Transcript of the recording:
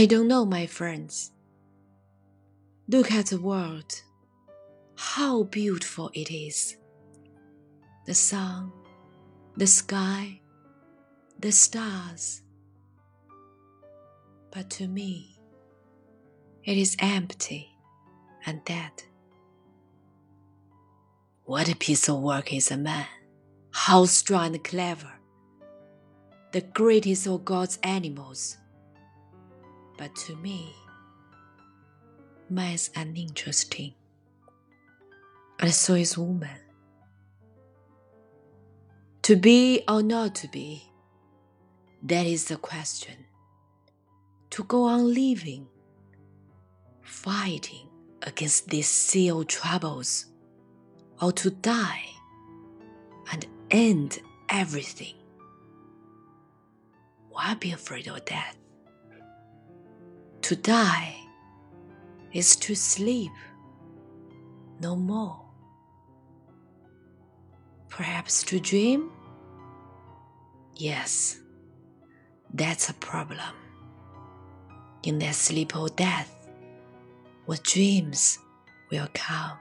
I don't know, my friends. Look at the world. How beautiful it is. The sun, the sky, the stars. But to me, it is empty and dead. What a piece of work is a man! How strong and clever! The greatest of God's animals. But to me, man is uninteresting. And so is woman. To be or not to be, that is the question. To go on living, fighting against these seal troubles, or to die and end everything. Why be afraid of death? To die is to sleep no more. Perhaps to dream? Yes, that's a problem. In that sleep or death, what dreams will come?